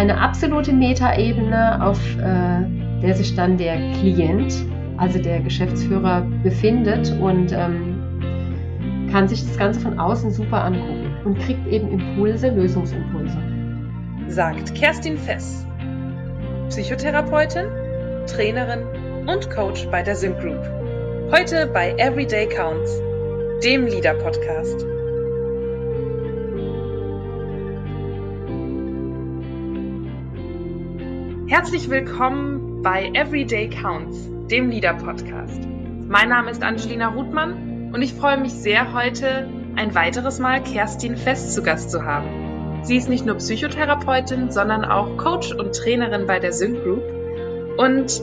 eine absolute Metaebene, auf äh, der sich dann der Klient, also der Geschäftsführer, befindet und ähm, kann sich das Ganze von außen super angucken und kriegt eben Impulse, Lösungsimpulse. Sagt Kerstin Fess, Psychotherapeutin, Trainerin und Coach bei der Sim Group. Heute bei Everyday Counts, dem Leader Podcast. Herzlich willkommen bei Everyday Counts, dem Leader Podcast. Mein Name ist Angelina Ruthmann und ich freue mich sehr, heute ein weiteres Mal Kerstin Fest zu Gast zu haben. Sie ist nicht nur Psychotherapeutin, sondern auch Coach und Trainerin bei der Sync Group. Und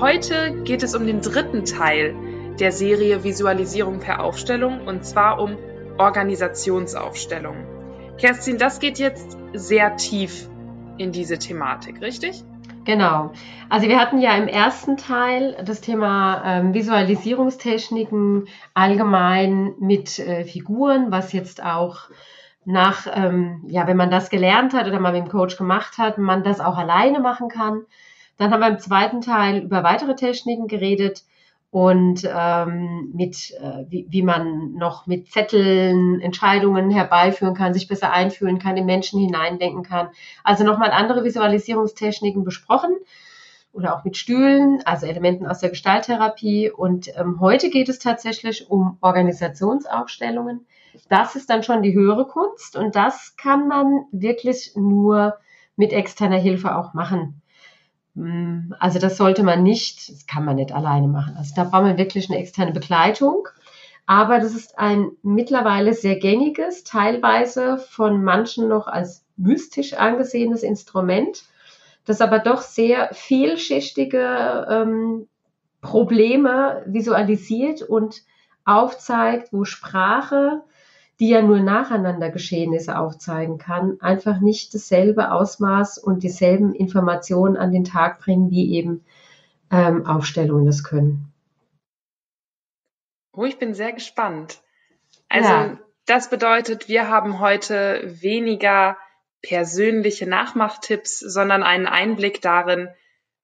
heute geht es um den dritten Teil der Serie Visualisierung per Aufstellung und zwar um Organisationsaufstellung. Kerstin, das geht jetzt sehr tief in diese Thematik, richtig? Genau. Also wir hatten ja im ersten Teil das Thema ähm, Visualisierungstechniken allgemein mit äh, Figuren, was jetzt auch nach, ähm, ja, wenn man das gelernt hat oder mal mit dem Coach gemacht hat, man das auch alleine machen kann. Dann haben wir im zweiten Teil über weitere Techniken geredet, und ähm, mit, äh, wie, wie man noch mit Zetteln Entscheidungen herbeiführen kann, sich besser einfühlen kann, in Menschen hineindenken kann. Also nochmal andere Visualisierungstechniken besprochen oder auch mit Stühlen, also Elementen aus der Gestalttherapie. Und ähm, heute geht es tatsächlich um Organisationsaufstellungen. Das ist dann schon die höhere Kunst und das kann man wirklich nur mit externer Hilfe auch machen. Mm, also das sollte man nicht, das kann man nicht alleine machen. Also da braucht man wirklich eine externe Begleitung. Aber das ist ein mittlerweile sehr gängiges, teilweise von manchen noch als mystisch angesehenes Instrument, das aber doch sehr vielschichtige ähm, Probleme visualisiert und aufzeigt, wo Sprache die ja nur nacheinander Geschehnisse aufzeigen kann, einfach nicht dasselbe Ausmaß und dieselben Informationen an den Tag bringen, wie eben ähm, Aufstellungen das können. Oh, ich bin sehr gespannt. Also ja. das bedeutet, wir haben heute weniger persönliche Nachmachtipps, sondern einen Einblick darin,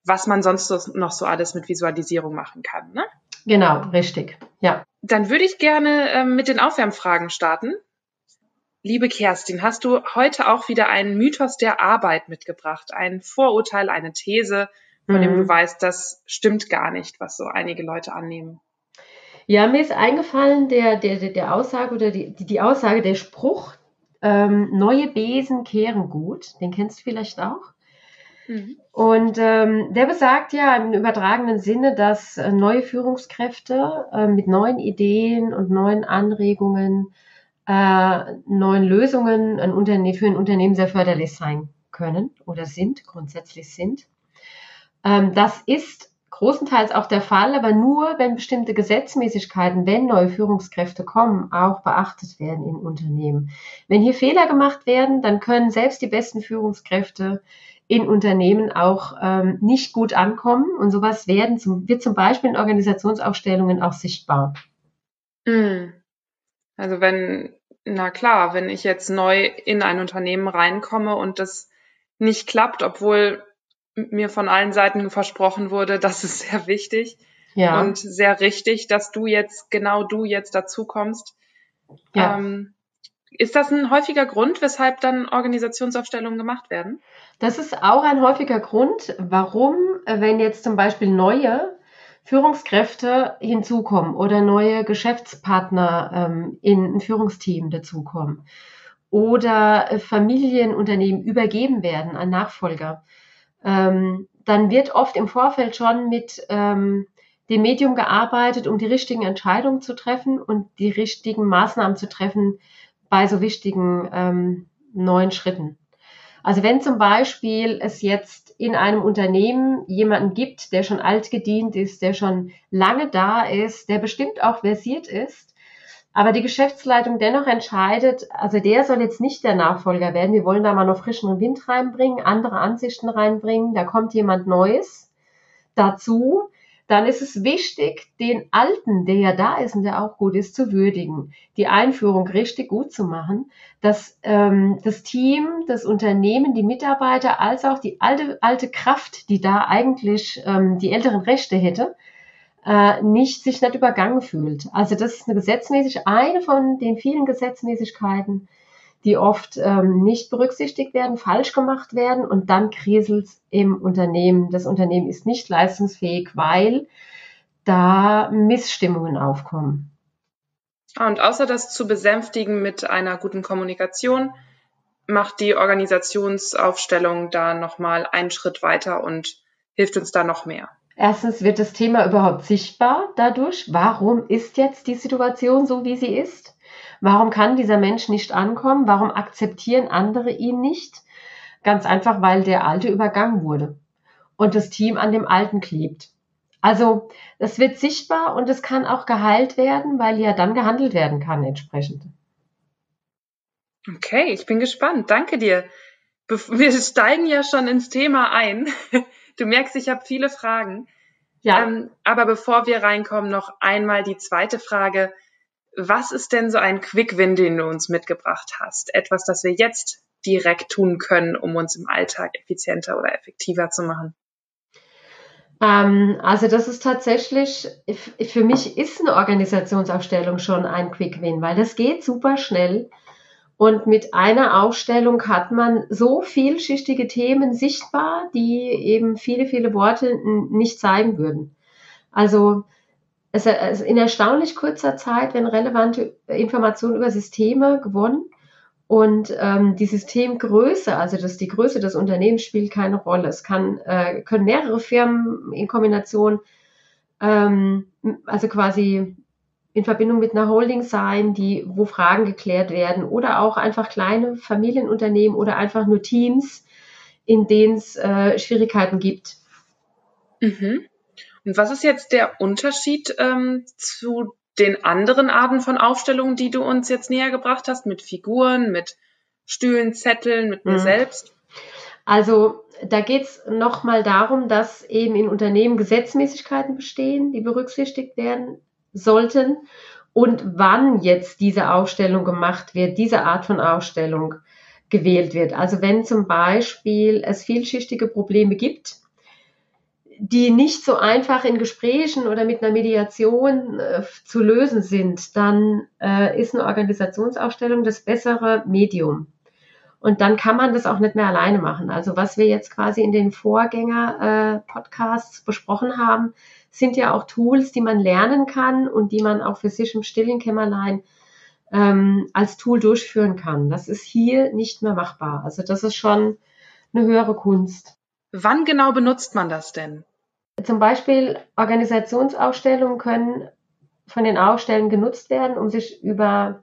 was man sonst noch so alles mit Visualisierung machen kann. Ne? Genau, richtig. Ja. Dann würde ich gerne äh, mit den Aufwärmfragen starten. Liebe Kerstin, hast du heute auch wieder einen Mythos der Arbeit mitgebracht, ein Vorurteil, eine These, von mhm. dem du mhm. weißt, das stimmt gar nicht, was so einige Leute annehmen? Ja, mir ist eingefallen, der, der, der Aussage oder die, die Aussage, der Spruch, ähm, neue Besen kehren gut, den kennst du vielleicht auch. Mhm. Und ähm, der besagt ja im übertragenen Sinne, dass äh, neue Führungskräfte äh, mit neuen Ideen und neuen Anregungen, äh, neuen Lösungen ein Unterne für ein Unternehmen sehr förderlich sein können oder sind, grundsätzlich sind. Ähm, das ist großenteils auch der Fall, aber nur, wenn bestimmte Gesetzmäßigkeiten, wenn neue Führungskräfte kommen, auch beachtet werden in Unternehmen. Wenn hier Fehler gemacht werden, dann können selbst die besten Führungskräfte in Unternehmen auch ähm, nicht gut ankommen. Und sowas werden zum, wird zum Beispiel in Organisationsaufstellungen auch sichtbar. Hm. Also wenn, na klar, wenn ich jetzt neu in ein Unternehmen reinkomme und das nicht klappt, obwohl mir von allen Seiten versprochen wurde, das ist sehr wichtig ja. und sehr richtig, dass du jetzt, genau du jetzt dazu kommst. Ja. Ähm, ist das ein häufiger Grund, weshalb dann Organisationsaufstellungen gemacht werden? Das ist auch ein häufiger Grund, warum, wenn jetzt zum Beispiel neue Führungskräfte hinzukommen oder neue Geschäftspartner ähm, in ein Führungsteam dazukommen oder Familienunternehmen übergeben werden an Nachfolger, ähm, dann wird oft im Vorfeld schon mit ähm, dem Medium gearbeitet, um die richtigen Entscheidungen zu treffen und die richtigen Maßnahmen zu treffen, bei so wichtigen ähm, neuen Schritten. Also wenn zum Beispiel es jetzt in einem Unternehmen jemanden gibt, der schon alt gedient ist, der schon lange da ist, der bestimmt auch versiert ist, aber die Geschäftsleitung dennoch entscheidet, also der soll jetzt nicht der Nachfolger werden, wir wollen da mal noch frischen Wind reinbringen, andere Ansichten reinbringen, da kommt jemand Neues dazu, dann ist es wichtig, den Alten, der ja da ist und der auch gut ist, zu würdigen, die Einführung richtig gut zu machen, dass ähm, das Team, das Unternehmen, die Mitarbeiter als auch die alte, alte Kraft, die da eigentlich ähm, die älteren Rechte hätte, äh, nicht sich nicht übergangen fühlt. Also das ist eine gesetzmäßig eine von den vielen Gesetzmäßigkeiten, die oft ähm, nicht berücksichtigt werden, falsch gemacht werden und dann kriselt im Unternehmen. Das Unternehmen ist nicht leistungsfähig, weil da Missstimmungen aufkommen. Und außer das zu besänftigen mit einer guten Kommunikation, macht die Organisationsaufstellung da nochmal einen Schritt weiter und hilft uns da noch mehr. Erstens wird das Thema überhaupt sichtbar dadurch. Warum ist jetzt die Situation so, wie sie ist? Warum kann dieser Mensch nicht ankommen? Warum akzeptieren andere ihn nicht? Ganz einfach, weil der Alte übergangen wurde und das Team an dem Alten klebt. Also das wird sichtbar und es kann auch geheilt werden, weil ja dann gehandelt werden kann entsprechend. Okay, ich bin gespannt. Danke dir. Wir steigen ja schon ins Thema ein. Du merkst, ich habe viele Fragen. Ja. Ähm, aber bevor wir reinkommen, noch einmal die zweite Frage. Was ist denn so ein Quick Win, den du uns mitgebracht hast? Etwas, das wir jetzt direkt tun können, um uns im Alltag effizienter oder effektiver zu machen? Ähm, also das ist tatsächlich, für mich ist eine Organisationsaufstellung schon ein Quick Win, weil das geht super schnell. Und mit einer Ausstellung hat man so vielschichtige Themen sichtbar, die eben viele, viele Worte nicht zeigen würden. Also in erstaunlich kurzer Zeit werden relevante Informationen über Systeme gewonnen. Und ähm, die Systemgröße, also das, die Größe des Unternehmens spielt keine Rolle. Es kann, äh, können mehrere Firmen in Kombination, ähm, also quasi in Verbindung mit einer Holding sein, die, wo Fragen geklärt werden oder auch einfach kleine Familienunternehmen oder einfach nur Teams, in denen es äh, Schwierigkeiten gibt. Mhm. Und was ist jetzt der Unterschied ähm, zu den anderen Arten von Aufstellungen, die du uns jetzt näher gebracht hast, mit Figuren, mit Stühlen, Zetteln, mit mir mhm. selbst? Also da geht es nochmal darum, dass eben in Unternehmen Gesetzmäßigkeiten bestehen, die berücksichtigt werden sollten und wann jetzt diese Ausstellung gemacht wird, diese Art von Ausstellung gewählt wird. Also wenn zum Beispiel es vielschichtige Probleme gibt, die nicht so einfach in Gesprächen oder mit einer Mediation äh, zu lösen sind, dann äh, ist eine Organisationsausstellung das bessere Medium. Und dann kann man das auch nicht mehr alleine machen. Also was wir jetzt quasi in den Vorgänger-Podcasts äh, besprochen haben, sind ja auch Tools, die man lernen kann und die man auch für sich im stillen Kämmerlein ähm, als Tool durchführen kann. Das ist hier nicht mehr machbar. Also das ist schon eine höhere Kunst. Wann genau benutzt man das denn? Zum Beispiel Organisationsausstellungen können von den Ausstellern genutzt werden, um sich über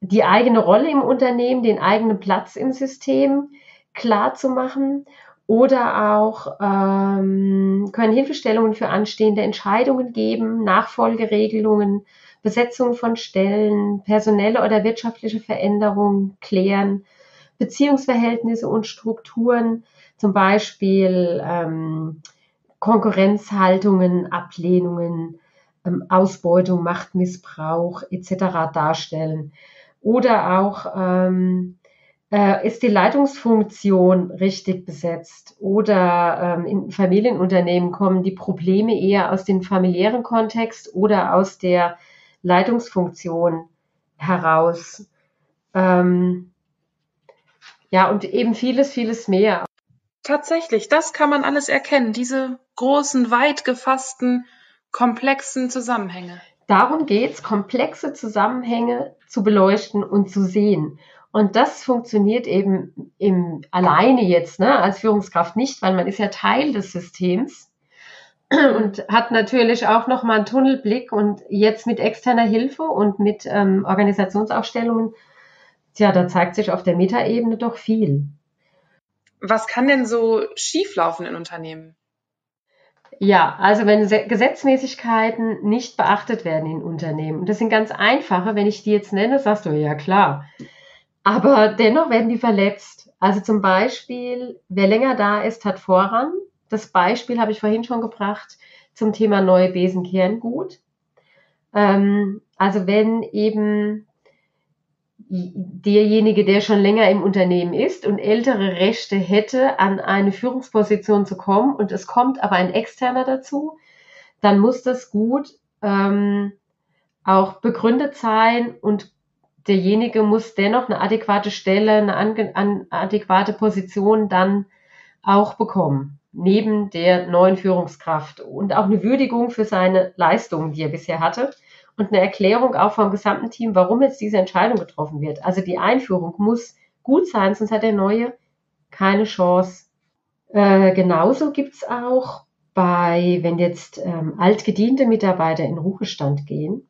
die eigene Rolle im Unternehmen, den eigenen Platz im System klar zu machen oder auch ähm, können Hilfestellungen für anstehende Entscheidungen geben, Nachfolgeregelungen, Besetzung von Stellen, personelle oder wirtschaftliche Veränderungen klären, Beziehungsverhältnisse und Strukturen, zum Beispiel ähm, Konkurrenzhaltungen, Ablehnungen, ähm, Ausbeutung, Machtmissbrauch etc. darstellen. Oder auch ähm, äh, ist die Leitungsfunktion richtig besetzt oder ähm, in Familienunternehmen kommen die Probleme eher aus dem familiären Kontext oder aus der Leitungsfunktion heraus. Ähm, ja, und eben vieles, vieles mehr. Tatsächlich, das kann man alles erkennen, diese großen, weit gefassten, komplexen Zusammenhänge. Darum geht's, komplexe Zusammenhänge zu beleuchten und zu sehen. Und das funktioniert eben im, alleine jetzt, ne, als Führungskraft nicht, weil man ist ja Teil des Systems und hat natürlich auch nochmal einen Tunnelblick und jetzt mit externer Hilfe und mit ähm, Organisationsaufstellungen, tja, da zeigt sich auf der Metaebene doch viel. Was kann denn so schieflaufen in Unternehmen? Ja, also wenn Gesetzmäßigkeiten nicht beachtet werden in Unternehmen, und das sind ganz einfache, wenn ich die jetzt nenne, sagst du, ja klar, aber dennoch werden die verletzt. Also zum Beispiel, wer länger da ist, hat Vorrang. Das Beispiel habe ich vorhin schon gebracht. zum Thema neue Besenkehren gut. Ähm, also wenn eben derjenige, der schon länger im Unternehmen ist und ältere Rechte hätte, an eine Führungsposition zu kommen und es kommt aber ein externer dazu, dann muss das gut ähm, auch begründet sein und derjenige muss dennoch eine adäquate Stelle, eine, eine adäquate Position dann auch bekommen, neben der neuen Führungskraft und auch eine Würdigung für seine Leistungen, die er bisher hatte und eine Erklärung auch vom gesamten Team, warum jetzt diese Entscheidung getroffen wird. Also die Einführung muss gut sein, sonst hat der Neue keine Chance. Äh, genauso gibt's auch bei, wenn jetzt ähm, altgediente Mitarbeiter in Ruhestand gehen,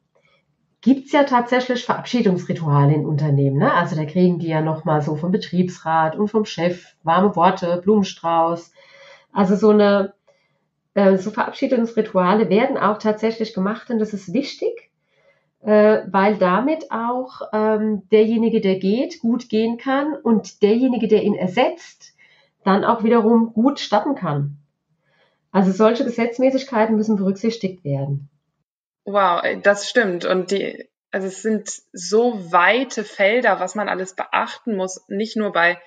gibt's ja tatsächlich Verabschiedungsrituale in Unternehmen. Ne? Also da kriegen die ja nochmal so vom Betriebsrat und vom Chef warme Worte, Blumenstrauß. Also so eine äh, so Verabschiedungsrituale werden auch tatsächlich gemacht und das ist wichtig, äh, weil damit auch ähm, derjenige, der geht, gut gehen kann und derjenige, der ihn ersetzt, dann auch wiederum gut starten kann. Also solche Gesetzmäßigkeiten müssen berücksichtigt werden. Wow, das stimmt. Und die, also es sind so weite Felder, was man alles beachten muss, nicht nur bei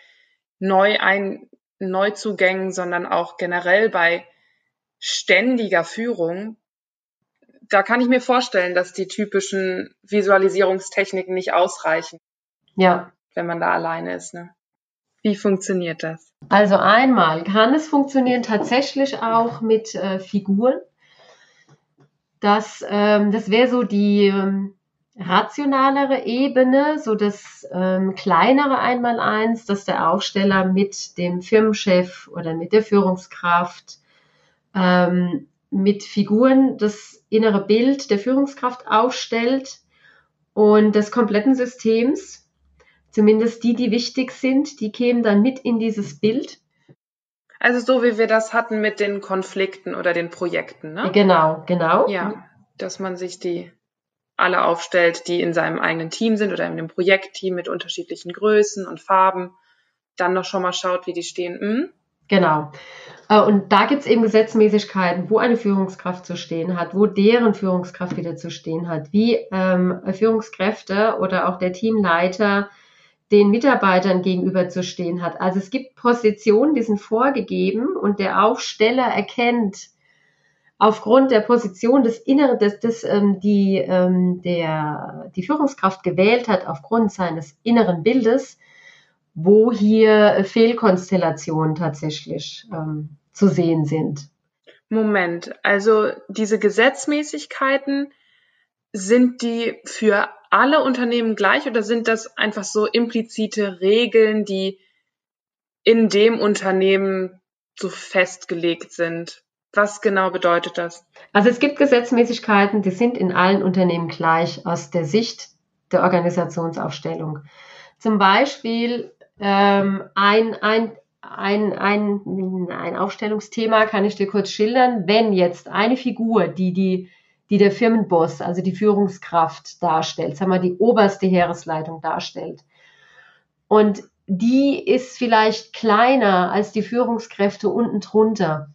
Neuein Neuzugängen, sondern auch generell bei ständiger Führung. Da kann ich mir vorstellen, dass die typischen Visualisierungstechniken nicht ausreichen. Ja. Wenn man da alleine ist. Ne? Wie funktioniert das? Also einmal kann es funktionieren tatsächlich auch mit äh, Figuren. Das, ähm, das wäre so die ähm, rationalere Ebene, so das ähm, kleinere Einmaleins, dass der Aufsteller mit dem Firmenchef oder mit der Führungskraft ähm, mit Figuren das innere Bild der Führungskraft aufstellt und des kompletten Systems, zumindest die, die wichtig sind, die kämen dann mit in dieses Bild. Also so wie wir das hatten mit den Konflikten oder den Projekten, ne? Genau, genau. Ja, dass man sich die alle aufstellt, die in seinem eigenen Team sind oder in einem Projektteam mit unterschiedlichen Größen und Farben, dann noch schon mal schaut, wie die stehen. Hm? Genau. Äh, und da gibt es eben Gesetzmäßigkeiten, wo eine Führungskraft zu stehen hat, wo deren Führungskraft wieder zu stehen hat, wie ähm, Führungskräfte oder auch der Teamleiter den Mitarbeitern gegenüber zu stehen hat. Also es gibt Positionen, die sind vorgegeben und der Aufsteller erkennt aufgrund der Position des Inneren, des, des ähm, die ähm, der die Führungskraft gewählt hat, aufgrund seines inneren Bildes, wo hier Fehlkonstellationen tatsächlich ähm, zu sehen sind. Moment, also diese Gesetzmäßigkeiten sind die für alle Unternehmen gleich oder sind das einfach so implizite Regeln, die in dem Unternehmen so festgelegt sind? Was genau bedeutet das? Also es gibt Gesetzmäßigkeiten, die sind in allen Unternehmen gleich aus der Sicht der Organisationsaufstellung. Zum Beispiel ähm, ein, ein, ein, ein, ein Aufstellungsthema kann ich dir kurz schildern. Wenn jetzt eine Figur, die die die der Firmenboss, also die Führungskraft darstellt, sagen wir die oberste Heeresleitung darstellt. Und die ist vielleicht kleiner als die Führungskräfte unten drunter.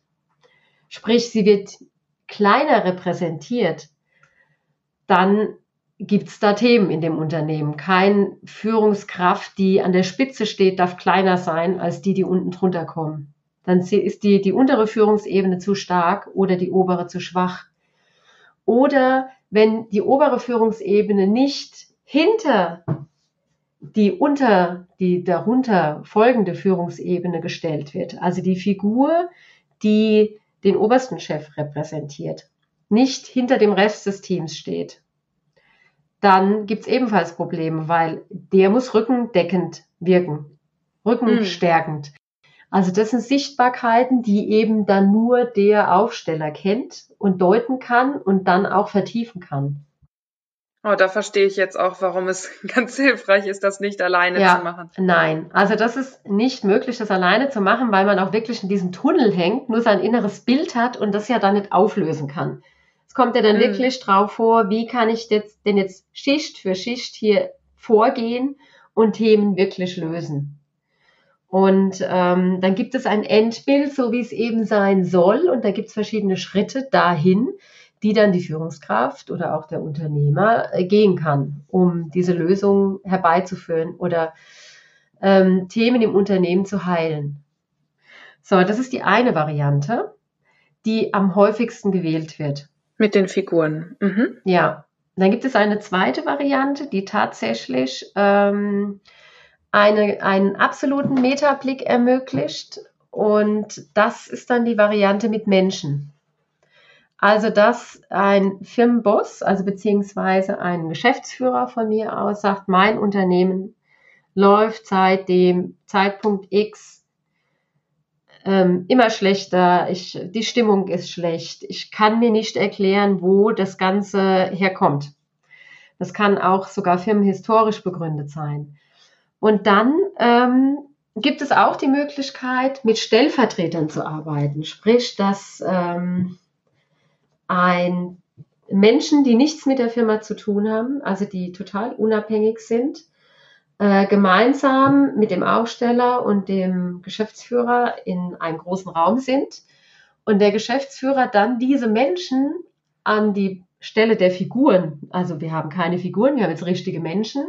Sprich, sie wird kleiner repräsentiert. Dann gibt es da Themen in dem Unternehmen. Kein Führungskraft, die an der Spitze steht, darf kleiner sein als die, die unten drunter kommen. Dann ist die, die untere Führungsebene zu stark oder die obere zu schwach. Oder wenn die obere Führungsebene nicht hinter die unter die darunter folgende Führungsebene gestellt wird, also die Figur, die den obersten Chef repräsentiert, nicht hinter dem Rest des Teams steht, dann gibt es ebenfalls Probleme, weil der muss rückendeckend wirken, rückenstärkend. Also das sind Sichtbarkeiten, die eben dann nur der Aufsteller kennt und deuten kann und dann auch vertiefen kann. Oh, da verstehe ich jetzt auch, warum es ganz hilfreich ist, das nicht alleine ja, zu machen. Nein, also das ist nicht möglich, das alleine zu machen, weil man auch wirklich in diesem Tunnel hängt, nur sein inneres Bild hat und das ja dann nicht auflösen kann. Es kommt ja dann mhm. wirklich drauf vor, wie kann ich jetzt, denn jetzt Schicht für Schicht hier vorgehen und Themen wirklich lösen. Und ähm, dann gibt es ein Endbild, so wie es eben sein soll. Und da gibt es verschiedene Schritte dahin, die dann die Führungskraft oder auch der Unternehmer äh, gehen kann, um diese Lösung herbeizuführen oder ähm, Themen im Unternehmen zu heilen. So, das ist die eine Variante, die am häufigsten gewählt wird. Mit den Figuren. Mhm. Ja. Dann gibt es eine zweite Variante, die tatsächlich ähm, eine, einen absoluten Metablick ermöglicht. Und das ist dann die Variante mit Menschen. Also, dass ein Firmenboss, also beziehungsweise ein Geschäftsführer von mir aus sagt, mein Unternehmen läuft seit dem Zeitpunkt X ähm, immer schlechter, ich, die Stimmung ist schlecht, ich kann mir nicht erklären, wo das Ganze herkommt. Das kann auch sogar firmenhistorisch begründet sein. Und dann ähm, gibt es auch die Möglichkeit, mit Stellvertretern zu arbeiten, sprich, dass ähm, ein Menschen, die nichts mit der Firma zu tun haben, also die total unabhängig sind, äh, gemeinsam mit dem Aufsteller und dem Geschäftsführer in einem großen Raum sind und der Geschäftsführer dann diese Menschen an die Stelle der Figuren, also wir haben keine Figuren, wir haben jetzt richtige Menschen,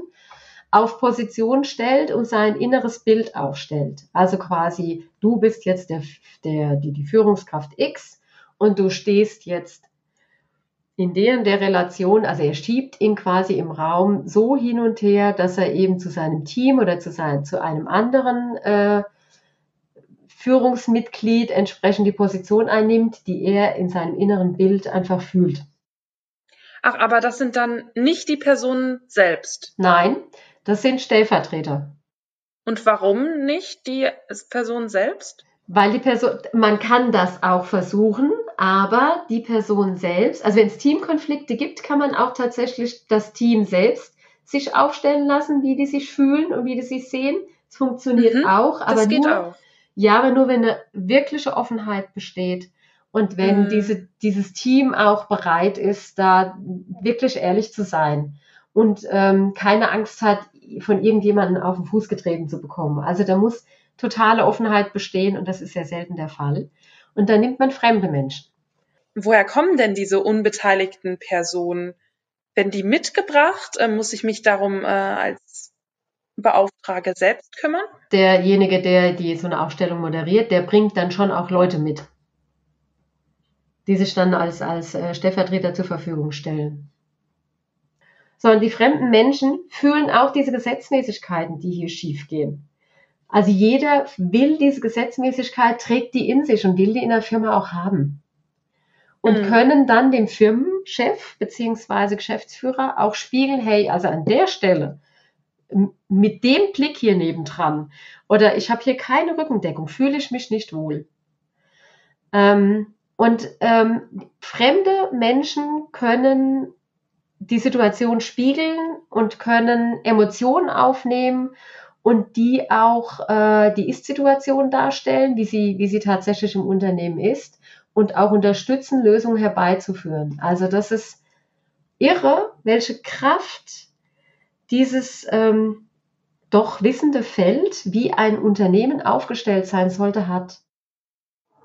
auf Position stellt und sein inneres Bild aufstellt. Also quasi, du bist jetzt der, der, die, die Führungskraft X und du stehst jetzt in der, der Relation, also er schiebt ihn quasi im Raum so hin und her, dass er eben zu seinem Team oder zu, sein, zu einem anderen äh, Führungsmitglied entsprechend die Position einnimmt, die er in seinem inneren Bild einfach fühlt. Ach, aber das sind dann nicht die Personen selbst. Nein, das sind Stellvertreter. Und warum nicht die Person selbst? Weil die Person, man kann das auch versuchen, aber die Person selbst, also wenn es Teamkonflikte gibt, kann man auch tatsächlich das Team selbst sich aufstellen lassen, wie die sich fühlen und wie die sich sehen. Es funktioniert mhm, auch, aber nur, auch. ja, aber nur wenn eine wirkliche Offenheit besteht und wenn mhm. diese, dieses Team auch bereit ist, da wirklich ehrlich zu sein und ähm, keine Angst hat, von irgendjemandem auf den Fuß getreten zu bekommen. Also da muss totale Offenheit bestehen und das ist ja selten der Fall. Und dann nimmt man fremde Menschen. Woher kommen denn diese unbeteiligten Personen? Werden die mitgebracht? Äh, muss ich mich darum äh, als Beauftrage selbst kümmern? Derjenige, der die so eine Aufstellung moderiert, der bringt dann schon auch Leute mit, die sich dann als, als äh, Stellvertreter zur Verfügung stellen. Sondern die fremden Menschen fühlen auch diese Gesetzmäßigkeiten, die hier schiefgehen. Also jeder will diese Gesetzmäßigkeit, trägt die in sich und will die in der Firma auch haben. Und mhm. können dann dem Firmenchef beziehungsweise Geschäftsführer auch spiegeln, hey, also an der Stelle, mit dem Blick hier nebendran oder ich habe hier keine Rückendeckung, fühle ich mich nicht wohl. Ähm, und ähm, fremde Menschen können die Situation spiegeln und können Emotionen aufnehmen und die auch äh, die Ist-Situation darstellen, wie sie, wie sie tatsächlich im Unternehmen ist und auch unterstützen, Lösungen herbeizuführen. Also das ist irre, welche Kraft dieses ähm, doch wissende Feld, wie ein Unternehmen aufgestellt sein sollte, hat.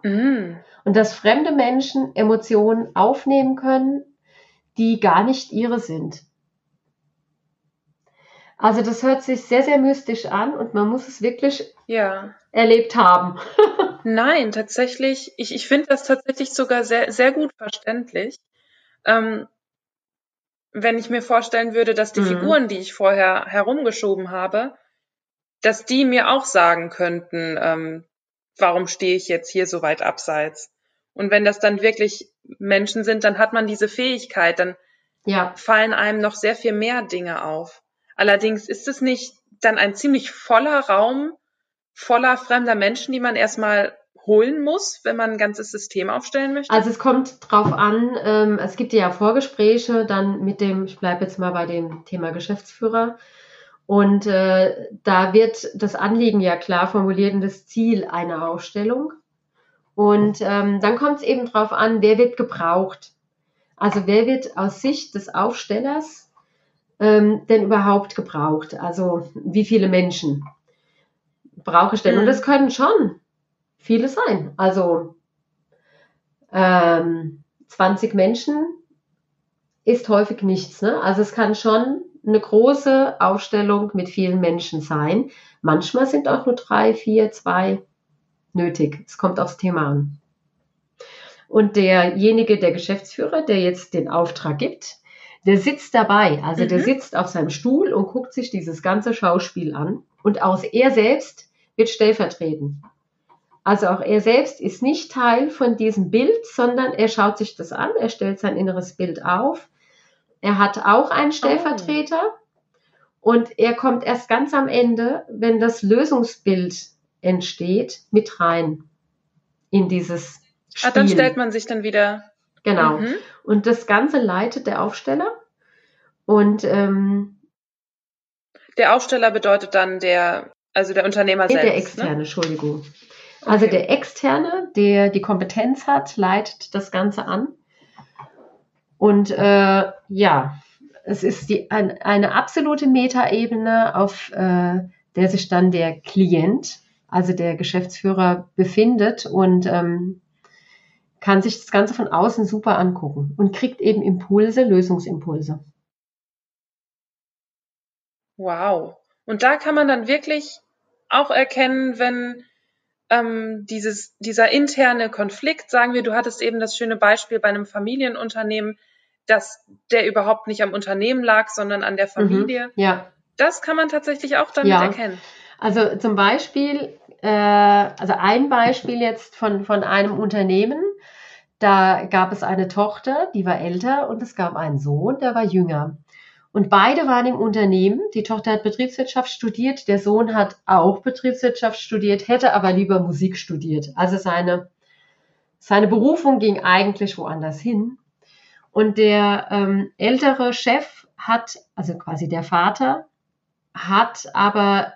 Mm. Und dass fremde Menschen Emotionen aufnehmen können, die gar nicht ihre sind. Also das hört sich sehr, sehr mystisch an und man muss es wirklich ja. erlebt haben. Nein, tatsächlich, ich, ich finde das tatsächlich sogar sehr, sehr gut verständlich. Ähm, wenn ich mir vorstellen würde, dass die mhm. Figuren, die ich vorher herumgeschoben habe, dass die mir auch sagen könnten, ähm, warum stehe ich jetzt hier so weit abseits? Und wenn das dann wirklich Menschen sind, dann hat man diese Fähigkeit, dann ja. fallen einem noch sehr viel mehr Dinge auf. Allerdings ist es nicht dann ein ziemlich voller Raum voller fremder Menschen, die man erstmal holen muss, wenn man ein ganzes System aufstellen möchte? Also es kommt drauf an, ähm, es gibt ja Vorgespräche dann mit dem, ich bleibe jetzt mal bei dem Thema Geschäftsführer. Und äh, da wird das Anliegen ja klar formuliert und das Ziel einer Aufstellung. Und ähm, dann kommt es eben drauf an, wer wird gebraucht. Also wer wird aus Sicht des Aufstellers ähm, denn überhaupt gebraucht? Also wie viele Menschen? brauche ich denn? Mhm. Und das können schon viele sein. Also ähm, 20 Menschen ist häufig nichts. Ne? Also es kann schon eine große Aufstellung mit vielen Menschen sein. Manchmal sind auch nur drei, vier, zwei nötig. Es kommt aufs Thema an. Und derjenige, der Geschäftsführer, der jetzt den Auftrag gibt, der sitzt dabei. Also der Mhm. sitzt auf seinem Stuhl und guckt sich dieses ganze Schauspiel an. Und auch er selbst wird stellvertreten. Also auch er selbst ist nicht Teil von diesem Bild, sondern er schaut sich das an, er stellt sein inneres Bild auf. Er hat auch einen Stellvertreter und er kommt erst ganz am Ende, wenn das Lösungsbild entsteht, mit rein in dieses Spiel. Ah, dann stellt man sich dann wieder. Genau. Mhm. Und das Ganze leitet der Aufsteller. Und ähm, Der Aufsteller bedeutet dann der, also der Unternehmer selbst. der externe, Ne? Entschuldigung. Also Okay. der externe, der die Kompetenz hat, leitet das Ganze an. Und äh, ja, es ist die, ein, eine absolute Metaebene, auf äh, der sich dann der Klient, also der Geschäftsführer, befindet und ähm, kann sich das Ganze von außen super angucken und kriegt eben Impulse, Lösungsimpulse. Wow. Und da kann man dann wirklich auch erkennen, wenn ähm, dieses, dieser interne Konflikt, sagen wir, du hattest eben das schöne Beispiel bei einem Familienunternehmen, dass der überhaupt nicht am Unternehmen lag, sondern an der Familie. Mhm. Ja, Das kann man tatsächlich auch damit Ja. erkennen. Also zum Beispiel, äh, also ein Beispiel jetzt von, von einem Unternehmen, da gab es eine Tochter, die war älter und es gab einen Sohn, der war jünger. Und beide waren im Unternehmen. Die Tochter hat Betriebswirtschaft studiert, der Sohn hat auch Betriebswirtschaft studiert, hätte aber lieber Musik studiert. Also seine, seine Berufung ging eigentlich woanders hin. Und der ähm, ältere Chef hat, also quasi der Vater, hat aber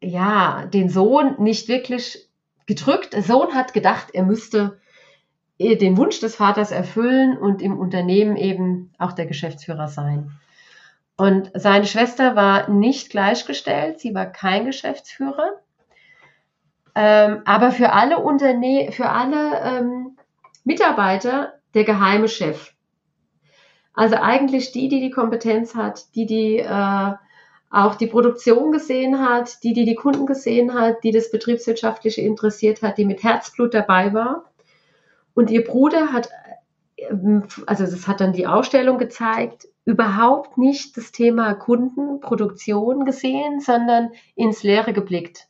ja, den Sohn nicht wirklich gedrückt. Der Sohn hat gedacht, er müsste eh den Wunsch des Vaters erfüllen und im Unternehmen eben auch der Geschäftsführer sein. Und seine Schwester war nicht gleichgestellt, sie war kein Geschäftsführer, ähm, aber für alle Unterne für alle ähm, Mitarbeiter der geheime Chef. Also eigentlich die, die die Kompetenz hat, die die äh, auch die Produktion gesehen hat, die, die die Kunden gesehen hat, die das Betriebswirtschaftliche interessiert hat, die mit Herzblut dabei war. Und ihr Bruder hat, ähm, also das hat dann die Ausstellung gezeigt, überhaupt nicht das Thema Kunden, Produktion gesehen, sondern ins Leere geblickt.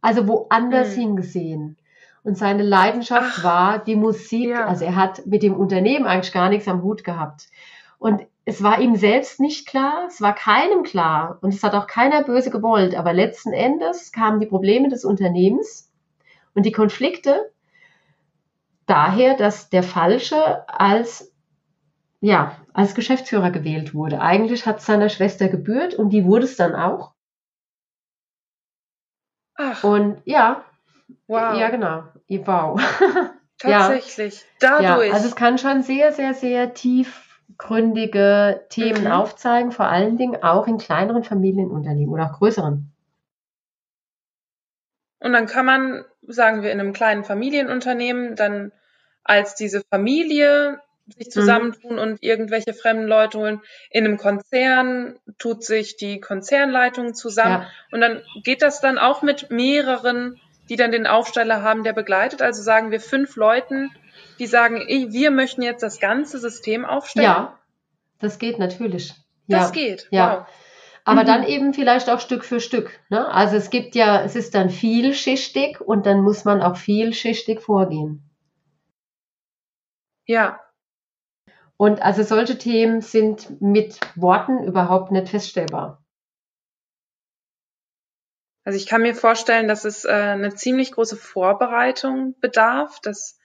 Also woanders Hm. hingesehen. Und seine Leidenschaft Ach, war die Musik. ja. Also er hat mit dem Unternehmen eigentlich gar nichts am Hut gehabt. Und es war ihm selbst nicht klar, es war keinem klar und es hat auch keiner böse gewollt. Aber letzten Endes kamen die Probleme des Unternehmens und die Konflikte daher, dass der Falsche als, ja, als Geschäftsführer gewählt wurde. Eigentlich hat es seiner Schwester gebührt und die wurde es dann auch. Ach, Und ja, wow. ja, genau. Wow. Tatsächlich. Ja, Dadurch. also es kann schon sehr, sehr, sehr tiefgründige Themen Mhm. aufzeigen, vor allen Dingen auch in kleineren Familienunternehmen oder auch größeren. Und dann kann man, sagen wir, in einem kleinen Familienunternehmen dann als diese Familie sich Mhm. zusammentun und irgendwelche fremden Leute holen. In einem Konzern tut sich die Konzernleitung zusammen. Ja. Und dann geht das dann auch mit mehreren, die dann den Aufsteller haben, der begleitet. Also sagen wir fünf Leuten, die sagen, wir möchten jetzt das ganze System aufstellen. Ja, das geht natürlich. Das ja. geht. Ja. Wow. Aber Mhm. dann eben vielleicht auch Stück für Stück. Ne? Also es gibt ja, es ist dann vielschichtig und dann muss man auch vielschichtig vorgehen. Ja. Und also solche Themen sind mit Worten überhaupt nicht feststellbar. Also ich kann mir vorstellen, dass es äh, eine ziemlich große Vorbereitung bedarf, dass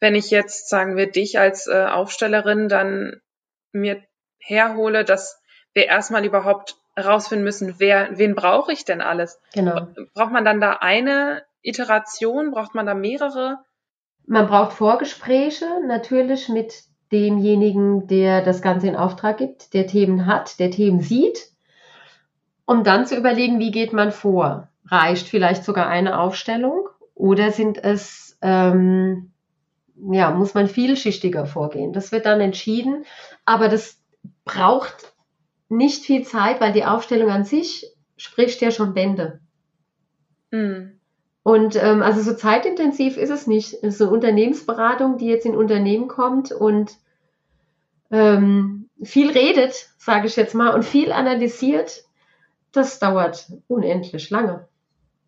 wenn ich jetzt, sagen wir, dich als äh, Aufstellerin dann mir herhole, dass wir erstmal überhaupt herausfinden müssen, wer, wen brauche ich denn alles? Genau. Braucht man dann da eine Iteration? Braucht man da mehrere? Man braucht Vorgespräche natürlich mit demjenigen, der das Ganze in Auftrag gibt, der Themen hat, der Themen sieht, um dann zu überlegen, wie geht man vor. reicht vielleicht sogar eine Aufstellung oder sind es, ähm, ja, muss man vielschichtiger vorgehen? Das wird dann entschieden, aber das braucht nicht viel Zeit, weil die Aufstellung an sich spricht ja schon Bände. Mhm. Und ähm, also so zeitintensiv ist es nicht. Es ist eine Unternehmensberatung, die jetzt in Unternehmen kommt und ähm, viel redet, sage ich jetzt mal, und viel analysiert. Das dauert unendlich lange.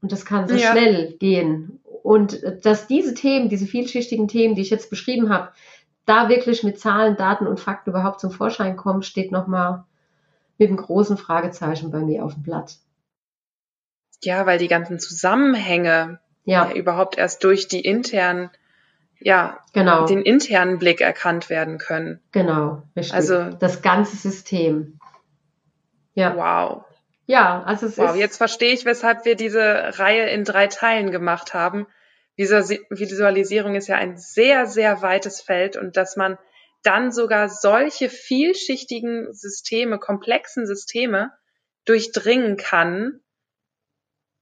Und das kann so ja. schnell gehen. Und dass diese Themen, diese vielschichtigen Themen, die ich jetzt beschrieben habe, da wirklich mit Zahlen, Daten und Fakten überhaupt zum Vorschein kommen, steht nochmal mit einem großen Fragezeichen bei mir auf dem Blatt. Ja, weil die ganzen Zusammenhänge ja. ja überhaupt erst durch die internen, ja, genau. den internen Blick erkannt werden können. Genau, richtig. Also das ganze System. Ja. Wow. Ja, also es wow, ist. Jetzt verstehe ich, weshalb wir diese Reihe in drei Teilen gemacht haben. Visualisierung ist ja ein sehr, sehr weites Feld und dass man dann sogar solche vielschichtigen Systeme, komplexen Systeme durchdringen kann,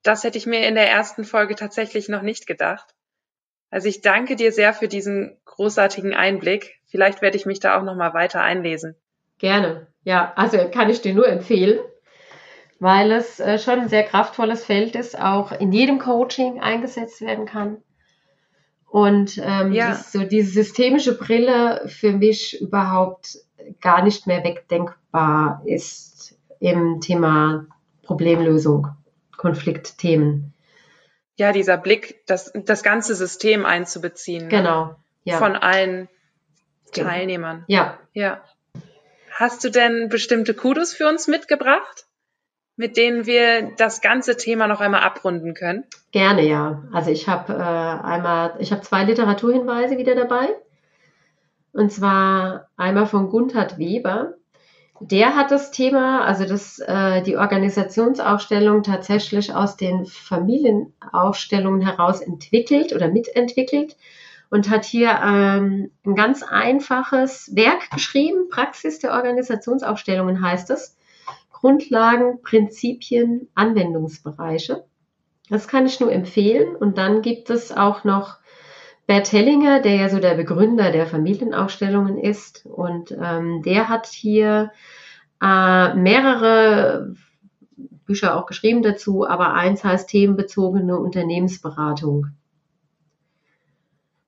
das hätte ich mir in der ersten Folge tatsächlich noch nicht gedacht. Also ich danke dir sehr für diesen großartigen Einblick. Vielleicht werde ich mich da auch noch mal weiter einlesen. Gerne. Ja, also kann ich dir nur empfehlen, weil es äh, schon ein sehr kraftvolles Feld ist, auch in jedem Coaching eingesetzt werden kann. Und ähm, ja. so diese systemische Brille für mich überhaupt gar nicht mehr wegdenkbar ist im Thema Problemlösung. Konfliktthemen. Ja, dieser Blick, das, das ganze System einzubeziehen. Ne? Genau. Ja. Von allen genau. Teilnehmern. Ja. Ja. Hast du denn bestimmte Kudos für uns mitgebracht, mit denen wir das ganze Thema noch einmal abrunden können? Gerne, ja. Also ich habe äh, einmal, ich habe zwei Literaturhinweise wieder dabei. Und zwar einmal von Gunther Weber, der hat das Thema, also das, äh, die Organisationsaufstellung tatsächlich aus den Familienaufstellungen heraus entwickelt oder mitentwickelt und hat hier ähm, ein ganz einfaches Werk geschrieben. Praxis der Organisationsaufstellungen heißt es. Grundlagen, Prinzipien, Anwendungsbereiche. Das kann ich nur empfehlen. Und dann gibt es auch noch Bert Hellinger, der ja so der Begründer der Familienausstellungen ist. Und ähm, der hat hier äh, mehrere Bücher auch geschrieben dazu, aber eins heißt themenbezogene Unternehmensberatung.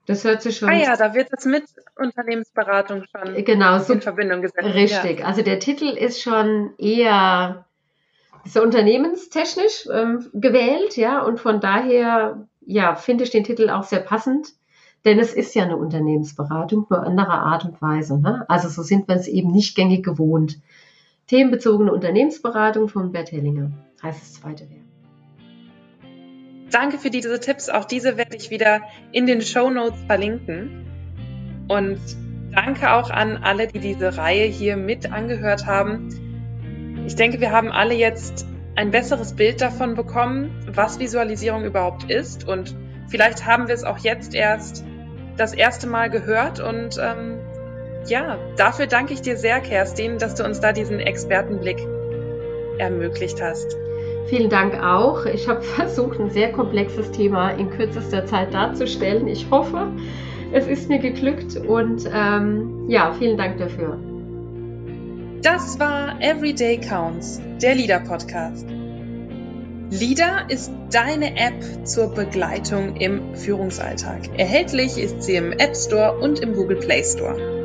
Das hört sich schon. Ah ja, da wird es mit Unternehmensberatung schon genau, so, in Verbindung gesetzt. Richtig. Ja. Also der Titel ist schon eher so unternehmenstechnisch ähm, gewählt, ja, und von daher, ja, finde ich den Titel auch sehr passend. Denn es ist ja eine Unternehmensberatung, nur anderer Art und Weise. Ne? Also so sind wir es eben nicht gängig gewohnt. Themenbezogene Unternehmensberatung von Bert Hellinger heißt das zweite Werk. Danke für diese Tipps. Auch diese werde ich wieder in den Show Notes verlinken. Und danke auch an alle, die diese Reihe hier mit angehört haben. Ich denke, wir haben alle jetzt ein besseres Bild davon bekommen, was Visualisierung überhaupt ist. Und vielleicht haben wir es auch jetzt erst das erste Mal gehört und ähm, ja, dafür danke ich dir sehr, Kerstin, dass du uns da diesen Expertenblick ermöglicht hast. Vielen Dank auch. Ich habe versucht, ein sehr komplexes Thema in kürzester Zeit darzustellen. Ich hoffe, es ist mir geglückt und ähm, ja, vielen Dank dafür. Das war Everyday Counts, der Leader Podcast. Leader ist deine App zur Begleitung im Führungsalltag. Erhältlich ist sie im App Store und im Google Play Store.